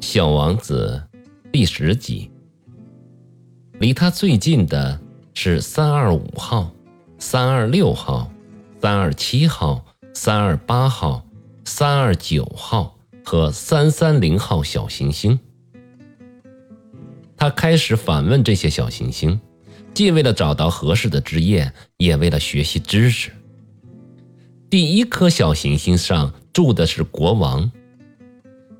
小王子第十集。离他最近的是三二五号、三二六号、三二七号、三二八号、三二九号和三三零号小行星。他开始反问这些小行星，既为了找到合适的职业，也为了学习知识。第一颗小行星上住的是国王。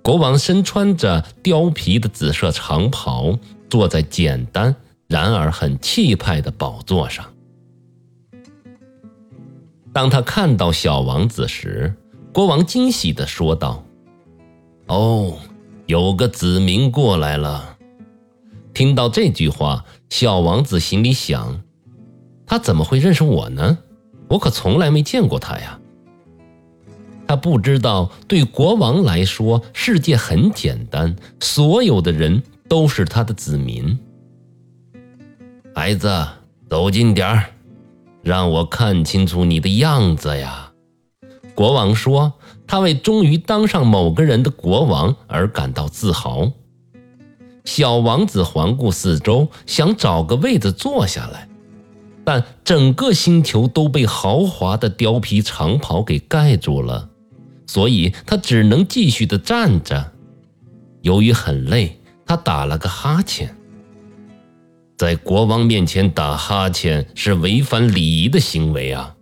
国王身穿着貂皮的紫色长袍，坐在简单然而很气派的宝座上。当他看到小王子时，国王惊喜地说道：“哦，有个子民过来了。”听到这句话，小王子心里想：“他怎么会认识我呢？我可从来没见过他呀。”他不知道，对国王来说，世界很简单，所有的人都是他的子民。孩子，走近点儿，让我看清楚你的样子呀！国王说，他为终于当上某个人的国王而感到自豪。小王子环顾四周，想找个位子坐下来，但整个星球都被豪华的貂皮长袍给盖住了。所以他只能继续的站着。由于很累，他打了个哈欠。在国王面前打哈欠是违反礼仪的行为啊！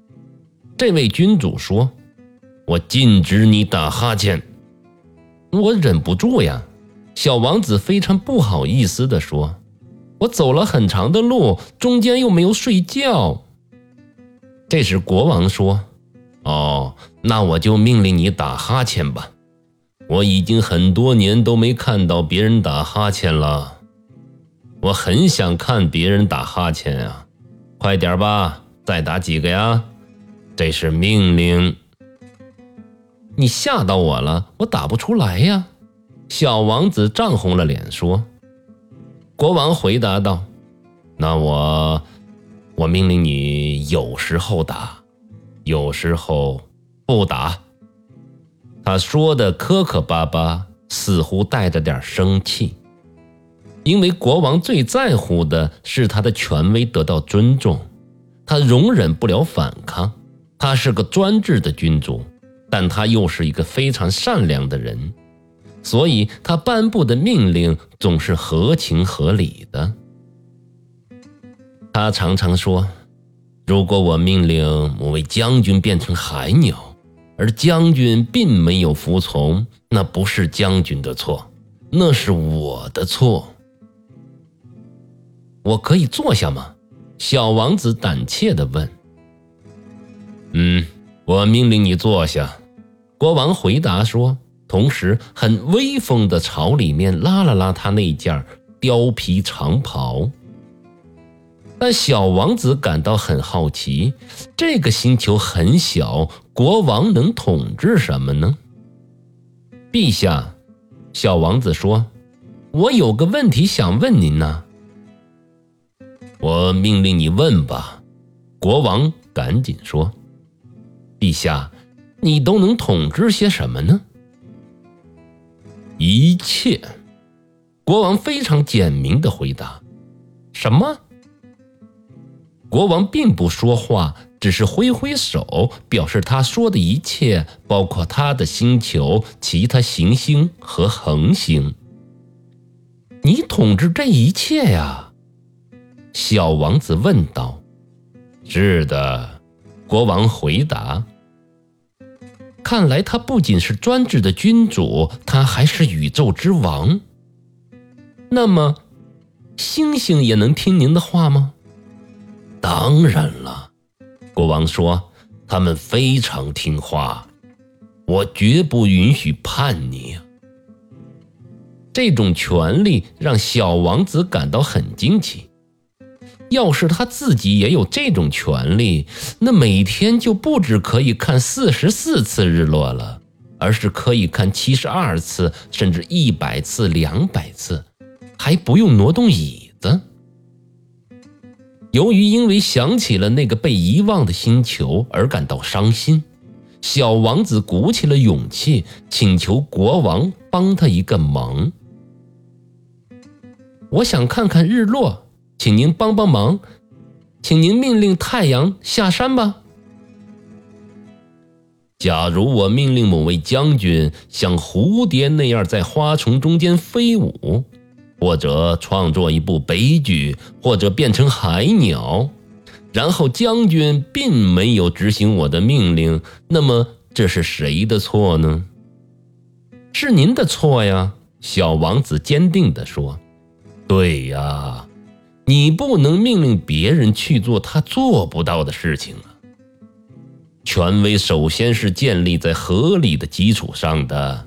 这位君主说：“我禁止你打哈欠。”我忍不住呀。小王子非常不好意思地说：“我走了很长的路，中间又没有睡觉。”这时国王说。哦，那我就命令你打哈欠吧。我已经很多年都没看到别人打哈欠了，我很想看别人打哈欠啊！快点吧，再打几个呀！这是命令。你吓到我了，我打不出来呀！小王子涨红了脸说。国王回答道：“那我，我命令你有时候打。”有时候不打，他说的磕磕巴巴，似乎带着点生气。因为国王最在乎的是他的权威得到尊重，他容忍不了反抗。他是个专制的君主，但他又是一个非常善良的人，所以他颁布的命令总是合情合理的。他常常说。如果我命令某位将军变成海鸟，而将军并没有服从，那不是将军的错，那是我的错。我可以坐下吗？小王子胆怯地问。嗯，我命令你坐下。国王回答说，同时很威风地朝里面拉了拉他那件貂皮长袍。但小王子感到很好奇，这个星球很小，国王能统治什么呢？陛下，小王子说：“我有个问题想问您呢。”我命令你问吧，国王赶紧说：“陛下，你都能统治些什么呢？”一切，国王非常简明的回答：“什么？”国王并不说话，只是挥挥手，表示他说的一切，包括他的星球、其他行星和恒星。你统治这一切呀？小王子问道。是的，国王回答。看来他不仅是专制的君主，他还是宇宙之王。那么，星星也能听您的话吗？当然了，国王说：“他们非常听话，我绝不允许叛逆。”这种权利让小王子感到很惊奇。要是他自己也有这种权利，那每天就不止可以看四十四次日落了，而是可以看七十二次，甚至一百次、两百次，还不用挪动椅。由于因为想起了那个被遗忘的星球而感到伤心，小王子鼓起了勇气，请求国王帮他一个忙。我想看看日落，请您帮帮忙，请您命令太阳下山吧。假如我命令某位将军像蝴蝶那样在花丛中间飞舞，或者创作一部悲剧，或者变成海鸟，然后将军并没有执行我的命令，那么这是谁的错呢？是您的错呀！小王子坚定地说：“对呀，你不能命令别人去做他做不到的事情啊。”权威首先是建立在合理的基础上的。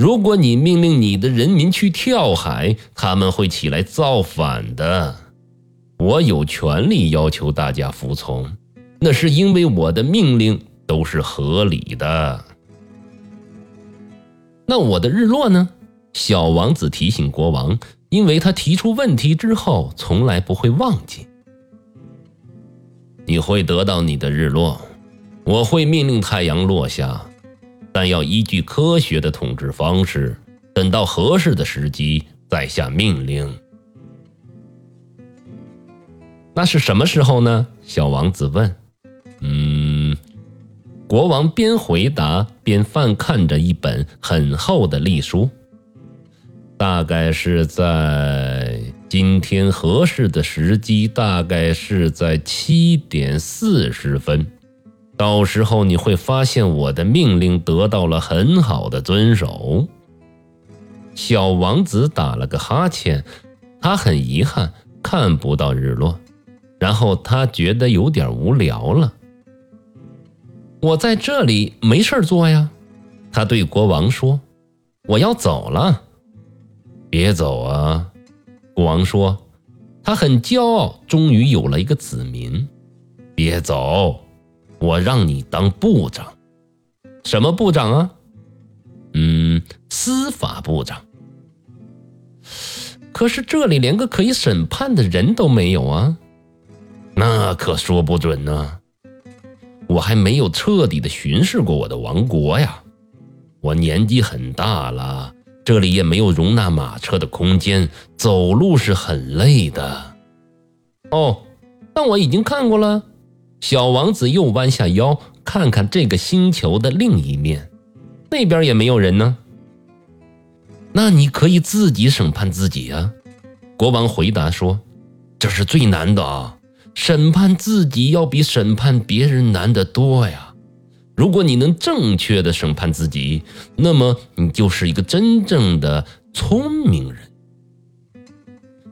如果你命令你的人民去跳海，他们会起来造反的。我有权利要求大家服从，那是因为我的命令都是合理的。那我的日落呢？小王子提醒国王，因为他提出问题之后从来不会忘记。你会得到你的日落。我会命令太阳落下，但要依据科学的统治方式，等到合适的时机再下命令。那是什么时候呢？小王子问。嗯，国王边回答边翻看着一本很厚的历书。大概是在今天合适的时机，大概是在七点四十分。到时候你会发现我的命令得到了很好的遵守。小王子打了个哈欠，他很遗憾看不到日落，然后他觉得有点无聊了。我在这里没事做呀，他对国王说：“我要走了。”别走啊，国王说，他很骄傲，终于有了一个子民。别走。我让你当部长，什么部长啊？嗯，司法部长。可是这里连个可以审判的人都没有啊！那可说不准呢。我还没有彻底的巡视过我的王国呀。我年纪很大了，这里也没有容纳马车的空间，走路是很累的。哦，但我已经看过了。小王子又弯下腰，看看这个星球的另一面，那边也没有人呢。那你可以自己审判自己啊！国王回答说：“这是最难的啊，审判自己要比审判别人难得多呀。如果你能正确的审判自己，那么你就是一个真正的聪明人。”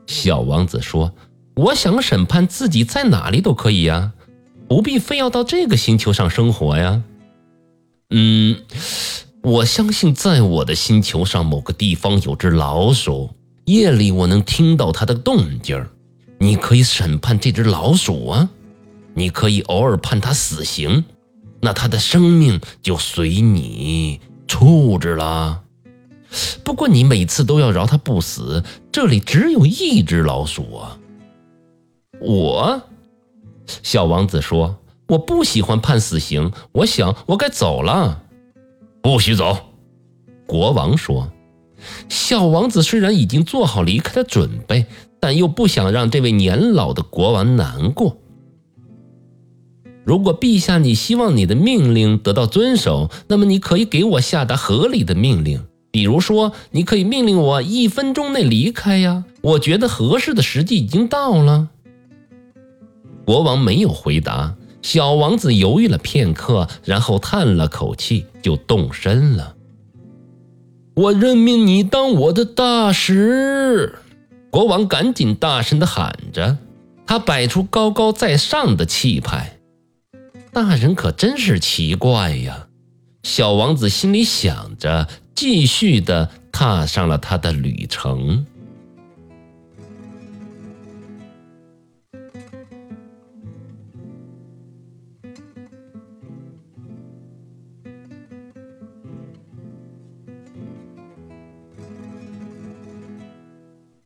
小王子说：“我想审判自己，在哪里都可以呀。”不必非要到这个星球上生活呀。嗯，我相信在我的星球上某个地方有只老鼠，夜里我能听到它的动静儿。你可以审判这只老鼠啊，你可以偶尔判它死刑，那它的生命就随你处置了。不过你每次都要饶它不死，这里只有一只老鼠啊。我。小王子说：“我不喜欢判死刑，我想我该走了。”不许走，国王说。小王子虽然已经做好离开的准备，但又不想让这位年老的国王难过。如果陛下你希望你的命令得到遵守，那么你可以给我下达合理的命令，比如说，你可以命令我一分钟内离开呀。我觉得合适的时机已经到了。国王没有回答，小王子犹豫了片刻，然后叹了口气，就动身了。我任命你当我的大使，国王赶紧大声的喊着，他摆出高高在上的气派。大人可真是奇怪呀，小王子心里想着，继续的踏上了他的旅程。